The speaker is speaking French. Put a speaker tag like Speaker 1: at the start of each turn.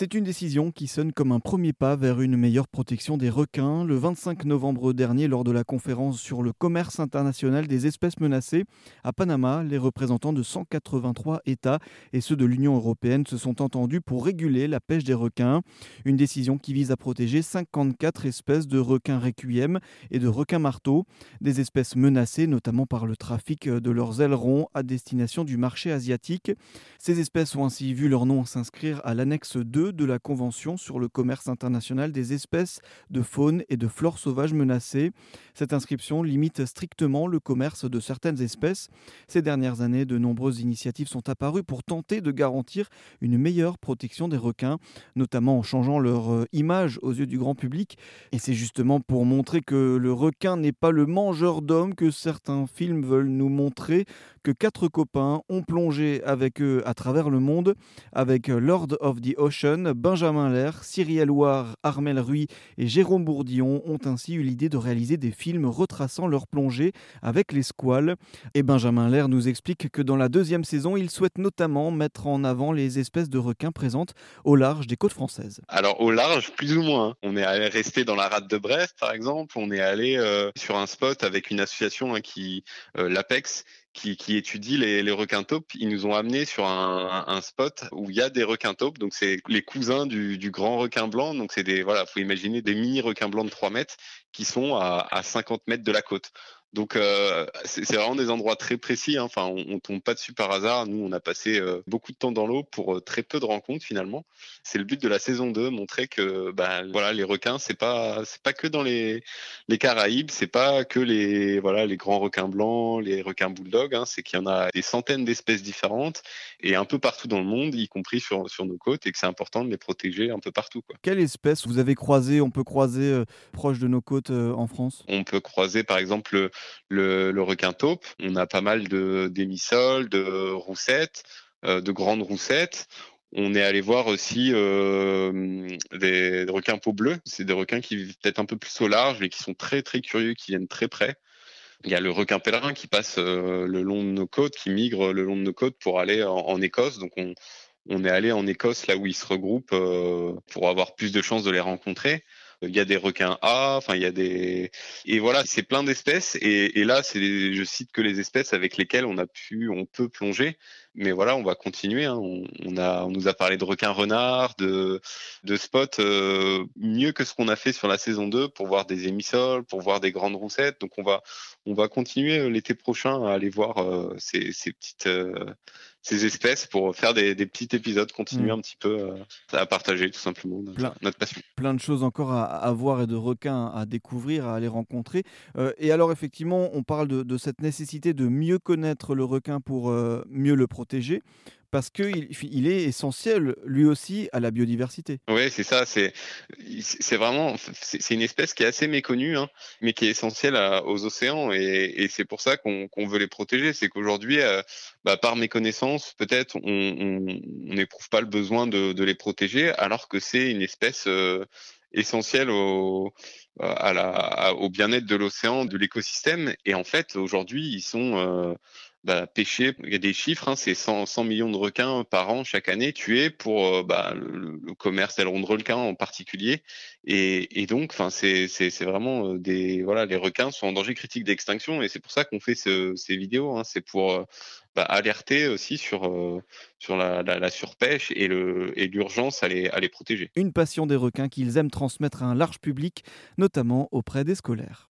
Speaker 1: C'est une décision qui sonne comme un premier pas vers une meilleure protection des requins. Le 25 novembre dernier, lors de la conférence sur le commerce international des espèces menacées à Panama, les représentants de 183 États et ceux de l'Union européenne se sont entendus pour réguler la pêche des requins. Une décision qui vise à protéger 54 espèces de requins requiem et de requins marteaux, des espèces menacées notamment par le trafic de leurs ailerons à destination du marché asiatique. Ces espèces ont ainsi vu leur nom s'inscrire à l'annexe 2 de la Convention sur le commerce international des espèces de faune et de flore sauvages menacées. Cette inscription limite strictement le commerce de certaines espèces. Ces dernières années, de nombreuses initiatives sont apparues pour tenter de garantir une meilleure protection des requins, notamment en changeant leur euh, image aux yeux du grand public. Et c'est justement pour montrer que le requin n'est pas le mangeur d'hommes que certains films veulent nous montrer que quatre copains ont plongé avec eux à travers le monde, avec Lord of the Ocean Benjamin Lair, Cyrielle Loire, Armel Ruy et Jérôme Bourdillon ont ainsi eu l'idée de réaliser des films retraçant leur plongée avec les squales. Et Benjamin Lair nous explique que dans la deuxième saison, il souhaite notamment mettre en avant les espèces de requins présentes au large des côtes françaises.
Speaker 2: Alors au large, plus ou moins. On est allé rester dans la rade de Brest, par exemple. On est allé euh, sur un spot avec une association hein, qui, euh, l'Apex, qui, qui étudie les, les, requins taupes. Ils nous ont amené sur un, spot où il y a des requins taupes. Donc, c'est les cousins du, du, grand requin blanc. Donc, c'est des, voilà, faut imaginer des mini requins blancs de 3 mètres qui sont à, à 50 mètres de la côte. Donc euh, c'est vraiment des endroits très précis. Hein. Enfin, on, on, tombe pas dessus par hasard. Nous, on a passé euh, beaucoup de temps dans l'eau pour euh, très peu de rencontres finalement. C'est le but de la saison 2, montrer que bah, voilà, les requins, c'est pas c'est pas que dans les les Caraïbes, c'est pas que les voilà les grands requins blancs, les requins bulldogs. Hein. C'est qu'il y en a des centaines d'espèces différentes et un peu partout dans le monde, y compris sur sur nos côtes, et que c'est important de les protéger un peu partout. Quoi.
Speaker 1: Quelle espèce vous avez croisé On peut croiser proche de nos côtes en France?
Speaker 2: On peut croiser par exemple le, requin taupe. On a pas mal de d'émissoles, de roussettes, euh, de grandes roussettes. On est allé voir aussi euh, des, requins peau bleue. C'est des requins qui vivent peut-être un peu plus au large, mais qui sont très très curieux, qui viennent très près. Il y a le requin pèlerin qui passe euh, le long de nos côtes, qui migre le long de nos côtes pour aller en, Écosse. Donc on, est allé en Écosse, là où ils se regroupent, pour avoir plus de chances de les rencontrer il y a des requins A, enfin il y a des et voilà, c'est plein d'espèces et, et, là c'est je cite que les espèces avec lesquelles on a pu on peut plonger, mais voilà on va continuer. Hein. On, on, a on nous a parlé de requins renards, de de spots euh, mieux que ce qu'on a fait sur la saison 2 pour voir des émissoles, pour voir des grandes roussettes. Donc on va on va continuer euh, l'été prochain à aller voir euh, ces, ces petites euh, ces espèces pour faire des, des petits épisodes, continuer mmh. un petit peu euh, à partager tout simplement notre,
Speaker 1: plein,
Speaker 2: notre, passion.
Speaker 1: Plein de choses encore à, à, voir et de requins à découvrir, à aller rencontrer. Euh, et alors effectivement, on parle de, de, cette nécessité de mieux connaître le requin pour euh, mieux le protéger parce qu'il il est essentiel lui aussi à la biodiversité.
Speaker 2: Oui, c'est ça. C'est vraiment c'est une espèce qui est assez méconnue, hein, mais qui est essentielle aux océans et, c'est pour ça qu'on qu veut les protéger. C'est qu'aujourd'hui, euh, bah, par méconnaissance, peut-être on n'éprouve pas le besoin de, les protéger, alors que c'est une espèce euh, essentielle au bien-être de l'océan, de l'écosystème. Et en fait, aujourd'hui, ils sont euh, bah, pêcher. Il y a des chiffres, hein, c'est 100, 100, millions de requins par an chaque année tués pour euh, bah, le, commerce d'ailerons de requins en particulier. Et, donc, enfin, c'est vraiment euh, des voilà, les requins sont en danger critique d'extinction et c'est pour ça qu'on fait ce, ces vidéos. Hein, c'est pour euh, bah, alerter aussi sur sur la, surpêche et l'urgence à les à les protéger.
Speaker 1: Une passion des requins qu'ils aiment transmettre à un large public, notamment auprès des scolaires.